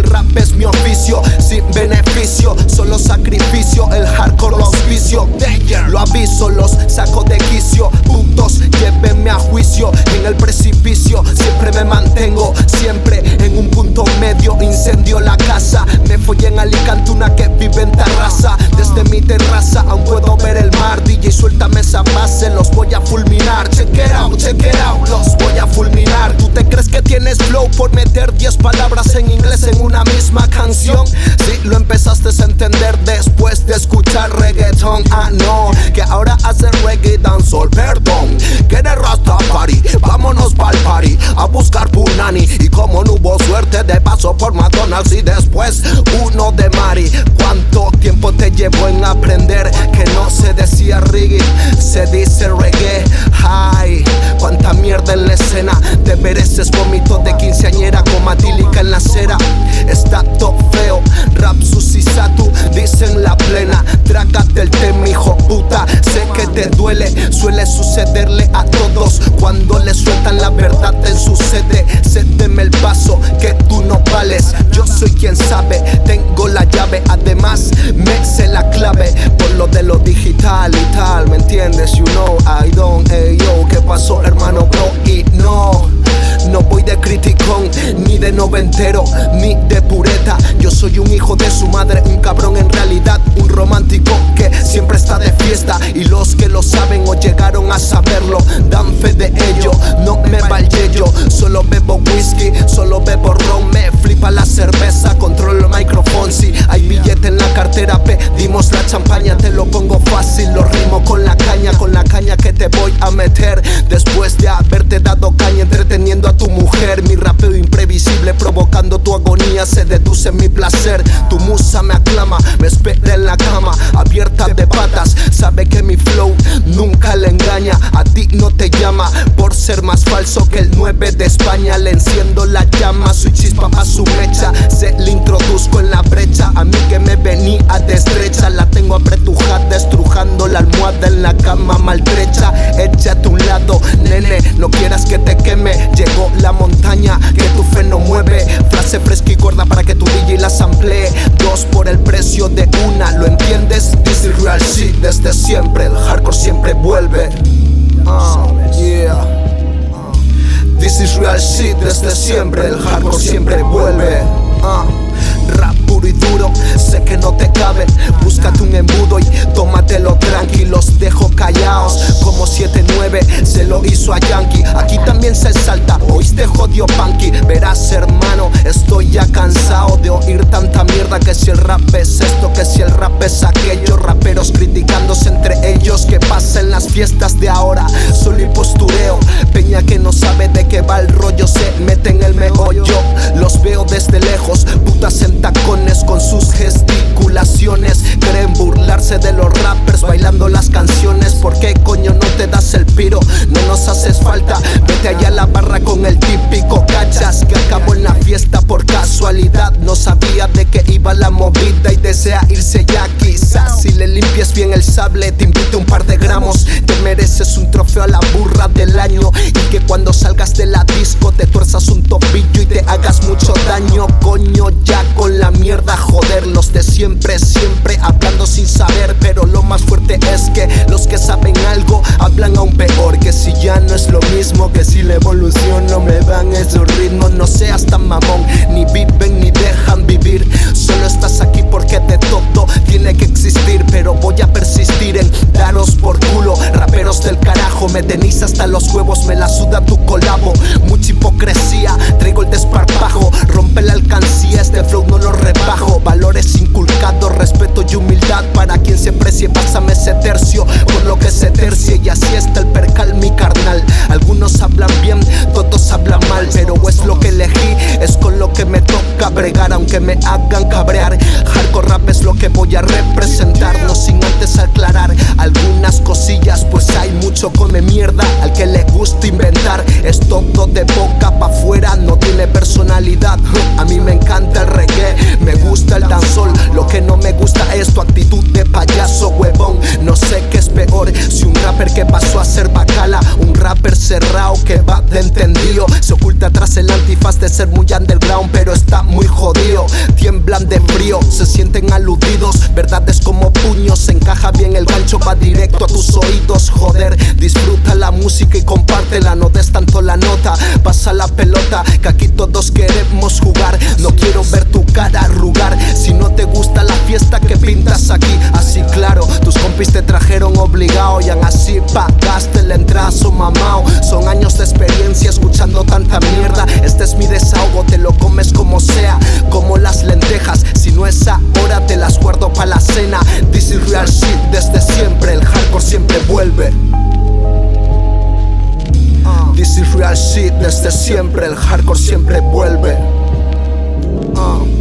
el rap es mi oficio. Sin beneficio, solo sacrificio. El hardcore lo auspicio. Lo aviso, los saco de quicio. Putos, llévenme a juicio. En el precipicio, siempre me mantengo. Siempre en un punto medio. Incendio la casa. Me fui en Alicante, una que vive en Tarrasa. Desde mi terraza aún puedo ver el mar. DJ, suéltame esa base, los voy a fulminar. Check it out, check it out, entender después de escuchar reggaeton. Ah, no, que ahora hace reggae dancehall, perdón. Que eres Rastafari, vámonos pa'l party a buscar punani. Y como no hubo suerte, de paso por McDonald's y después uno de Mari. ¿Cuánto tiempo te llevó en aprender suele sucederle a todos. Cuando le sueltan la verdad, te sucede. Cédeme el paso que tú no vales. Yo soy quien sabe, tengo la llave. Además, me sé la clave por lo de lo digital y tal. ¿Me entiendes? You know, I don't, hey yo. ¿Qué pasó, hermano, bro? No voy de criticón, ni de noventero, ni de pureta. Yo soy un hijo de su madre, un cabrón en realidad, un romántico que siempre está de fiesta. Y los que lo saben o llegaron a saberlo, dan fe de ello. No me va el yello, solo bebo whisky, solo bebo ron. Me flipa la cerveza, controlo el micrófono. Si hay billete en la cartera, pedimos la champaña, te lo pongo fácil. Lo rimo con la caña, con la caña que te voy a meter. Después de haberte provocando tu agonía, se deduce mi placer. Tu musa me aclama, me espera en la cama, abierta de patas. Sabe que mi flow nunca le engaña. A ti no te llama por ser más falso que el 9 de España. Le enciendo la llama, soy chispa pa' su mecha. Se le introduzco en la brecha. A mí que me venía para que tu DJ la samplee. Dos por el precio de una, ¿lo entiendes? This is real shit desde siempre. El hardcore siempre vuelve. Ah, yeah. This is real shit desde siempre. El hardcore siempre vuelve. Ah, rap puro y duro, no te cabe. Búscate un embudo y tómatelo tranquilos. Dejo callaos como 7-9 se lo hizo a Yankee. Aquí también se salta, oíste jodió Punky. Verás, hermano, estoy ya cansado de oír tanta mierda. Que si el rap es esto, que si el rap es aquello. Raperos criticándose entre ellos. Que pasa en las fiestas de ahora, solo y postureo. Que no sabe de qué va el rollo, se mete en el meollo. Los veo desde lejos, putas en tacones con sus gesticulaciones. Creen burlarse de los rappers bailando las canciones. ¿Por qué coño no te das el piro? No nos haces falta. Vete allá a la barra con el típico cachas que acabó en la fiesta por casualidad. No sabía de qué iba la movida y desea irse ya. Quizás limpias bien el sable, te invito un par de gramos. Te mereces un trofeo a la burra del año. Y que cuando salgas de la disco te tuerzas un tobillo y te hagas mucho daño. Coño, ya con la mierda, joder. Los de siempre, siempre hablando sin saber. Pero lo más fuerte es que los que saben algo hablan aún peor. Que si ya no es lo mismo, que si la evolución no me dan esos ritmos. No seas tan suda tu colabo. Mucha hipocresía, traigo el desparpajo. Rompe la alcancía, este flow no lo rebajo. Valores inculcados, respeto y humildad para quien se precie. Pásame ese tercio, por lo que se tercie. Y así está el percal, mi carnal. Algunos hablan bien, todos hablan mal. Pero es lo que elegí, es con lo que me toca bregar. Aunque me hagan cabrear, hardcore rap es lo que voy a representar. No sin antes aclarar algunas cosillas, pues hay mucho come mierda Todo de boca pa' afuera, no tiene personalidad. A mí me encanta el reggae, me gusta el dancehall. Lo que no me gusta es tu actitud de payaso, huevón. No sé qué es peor, si un rapper que pasó a ser bacala, un rapper cerrado que va de entendido. Se oculta tras el antifaz de ser muy underground, pero está muy jodido. Queremos jugar. No quiero ver tu cara arrugar. Si no te gusta la fiesta que pintas aquí, así claro, tus compis te trajeron obligado y aún así pagaste el entrazo mamao. Son años de experiencia escuchando tanta mierda. Este es mi desahogo, This is real shit desde siempre, el hardcore siempre vuelve. Uh.